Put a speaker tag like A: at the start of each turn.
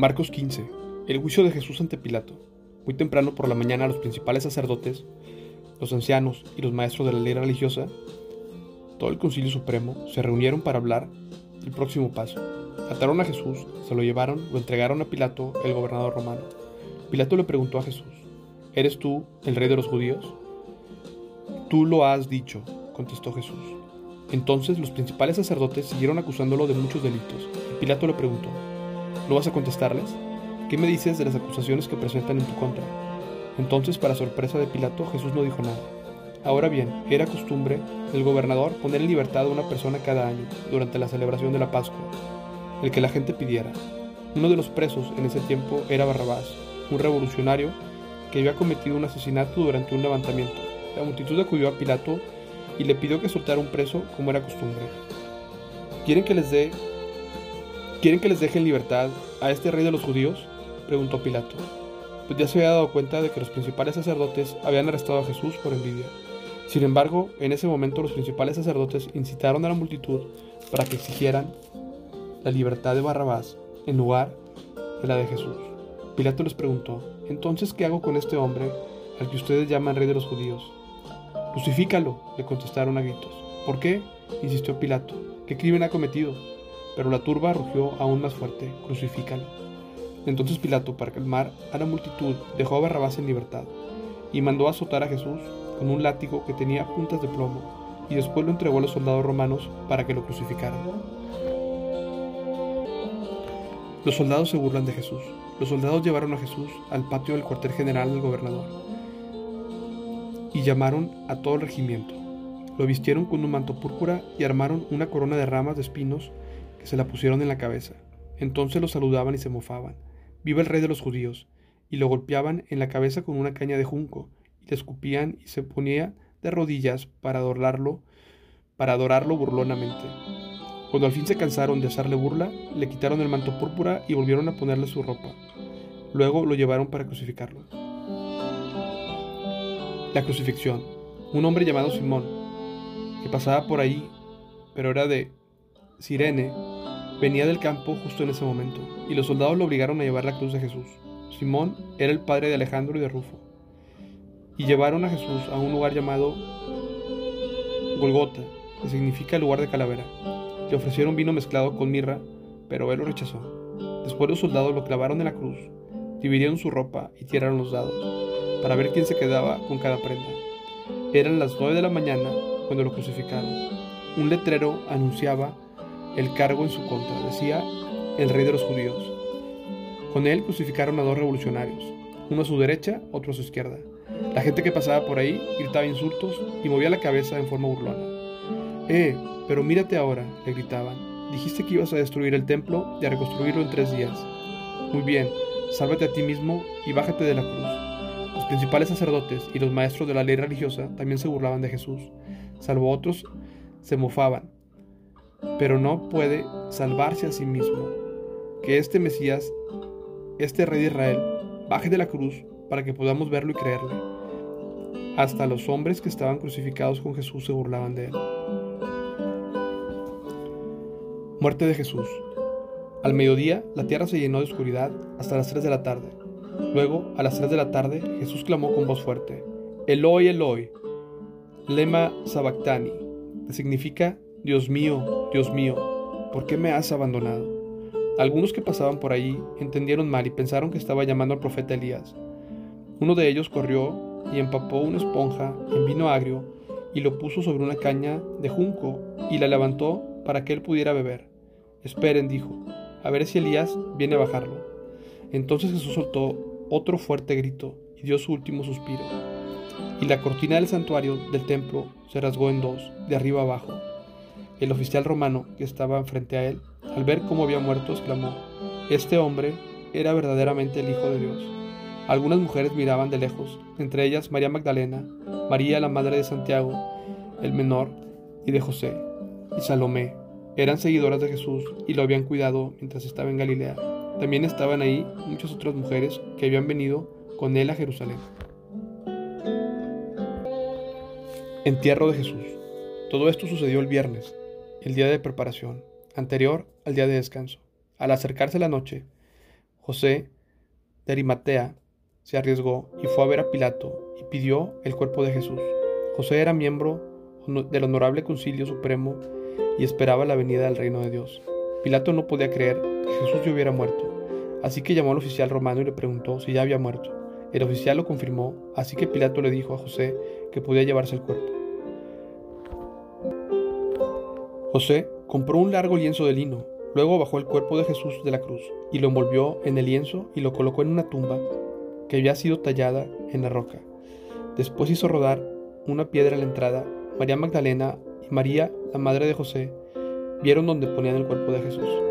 A: Marcos 15. El juicio de Jesús ante Pilato. Muy temprano por la mañana los principales sacerdotes, los ancianos y los maestros de la ley religiosa, todo el concilio supremo, se reunieron para hablar del próximo paso. Ataron a Jesús, se lo llevaron, lo entregaron a Pilato, el gobernador romano. Pilato le preguntó a Jesús, ¿eres tú el rey de los judíos? Tú lo has dicho, contestó Jesús. Entonces los principales sacerdotes siguieron acusándolo de muchos delitos. Pilato le preguntó, ¿No vas a contestarles? ¿Qué me dices de las acusaciones que presentan en tu contra? Entonces, para sorpresa de Pilato, Jesús no dijo nada. Ahora bien, era costumbre del gobernador poner en libertad a una persona cada año, durante la celebración de la Pascua, el que la gente pidiera. Uno de los presos en ese tiempo era Barrabás, un revolucionario que había cometido un asesinato durante un levantamiento. La multitud acudió a Pilato y le pidió que soltara un preso como era costumbre. ¿Quieren que les dé ¿Quieren que les deje en libertad a este rey de los judíos? preguntó Pilato, pues ya se había dado cuenta de que los principales sacerdotes habían arrestado a Jesús por envidia. Sin embargo, en ese momento los principales sacerdotes incitaron a la multitud para que exigieran la libertad de Barrabás en lugar de la de Jesús. Pilato les preguntó, entonces, ¿qué hago con este hombre al que ustedes llaman rey de los judíos? Crucifícalo, le contestaron a gritos. ¿Por qué? insistió Pilato. ¿Qué crimen ha cometido? Pero la turba rugió aún más fuerte, crucifícalo. Entonces Pilato, para calmar a la multitud, dejó a Barrabás en libertad y mandó azotar a Jesús con un látigo que tenía puntas de plomo y después lo entregó a los soldados romanos para que lo crucificaran. Los soldados se burlan de Jesús. Los soldados llevaron a Jesús al patio del cuartel general del gobernador y llamaron a todo el regimiento. Lo vistieron con un manto púrpura y armaron una corona de ramas de espinos que se la pusieron en la cabeza. Entonces lo saludaban y se mofaban. Viva el rey de los judíos. Y lo golpeaban en la cabeza con una caña de junco, y le escupían y se ponía de rodillas para adorarlo, para adorarlo burlonamente. Cuando al fin se cansaron de hacerle burla, le quitaron el manto púrpura y volvieron a ponerle su ropa. Luego lo llevaron para crucificarlo. La crucifixión. Un hombre llamado Simón, que pasaba por ahí, pero era de Sirene, venía del campo justo en ese momento, y los soldados lo obligaron a llevar la cruz de Jesús. Simón era el padre de Alejandro y de Rufo. Y llevaron a Jesús a un lugar llamado Golgota, que significa lugar de calavera. Le ofrecieron vino mezclado con mirra, pero él lo rechazó. Después los soldados lo clavaron en la cruz, dividieron su ropa y tiraron los dados, para ver quién se quedaba con cada prenda. Eran las nueve de la mañana cuando lo crucificaron. Un letrero anunciaba el cargo en su contra, decía el rey de los judíos. Con él crucificaron a dos revolucionarios, uno a su derecha, otro a su izquierda. La gente que pasaba por ahí gritaba insultos y movía la cabeza en forma burlona. ¡Eh! Pero mírate ahora, le gritaban. Dijiste que ibas a destruir el templo y a reconstruirlo en tres días. Muy bien, sálvate a ti mismo y bájate de la cruz. Los principales sacerdotes y los maestros de la ley religiosa también se burlaban de Jesús, salvo otros se mofaban pero no puede salvarse a sí mismo. Que este Mesías, este Rey de Israel, baje de la cruz para que podamos verlo y creerle. Hasta los hombres que estaban crucificados con Jesús se burlaban de él. Muerte de Jesús. Al mediodía, la tierra se llenó de oscuridad hasta las 3 de la tarde. Luego, a las 3 de la tarde, Jesús clamó con voz fuerte, Eloi, Eloi, lema sabactani, que significa Dios mío, Dios mío, ¿por qué me has abandonado? Algunos que pasaban por allí entendieron mal y pensaron que estaba llamando al profeta Elías. Uno de ellos corrió y empapó una esponja en vino agrio y lo puso sobre una caña de junco y la levantó para que él pudiera beber. Esperen, dijo, a ver si Elías viene a bajarlo. Entonces Jesús soltó otro fuerte grito y dio su último suspiro. Y la cortina del santuario del templo se rasgó en dos, de arriba abajo. El oficial romano que estaba frente a él, al ver cómo había muerto, exclamó, Este hombre era verdaderamente el Hijo de Dios. Algunas mujeres miraban de lejos, entre ellas María Magdalena, María la madre de Santiago, el menor, y de José, y Salomé. Eran seguidoras de Jesús y lo habían cuidado mientras estaba en Galilea. También estaban ahí muchas otras mujeres que habían venido con él a Jerusalén. Entierro de Jesús. Todo esto sucedió el viernes, el día de preparación, anterior al día de descanso. Al acercarse la noche, José de Arimatea se arriesgó y fue a ver a Pilato y pidió el cuerpo de Jesús. José era miembro del honorable concilio supremo y esperaba la venida del reino de Dios. Pilato no podía creer que Jesús ya hubiera muerto, así que llamó al oficial romano y le preguntó si ya había muerto. El oficial lo confirmó, así que Pilato le dijo a José que podía llevarse el cuerpo. José compró un largo lienzo de lino, luego bajó el cuerpo de Jesús de la cruz y lo envolvió en el lienzo y lo colocó en una tumba que había sido tallada en la roca. Después hizo rodar una piedra a la entrada. María Magdalena y María, la madre de José, vieron donde ponían el cuerpo de Jesús.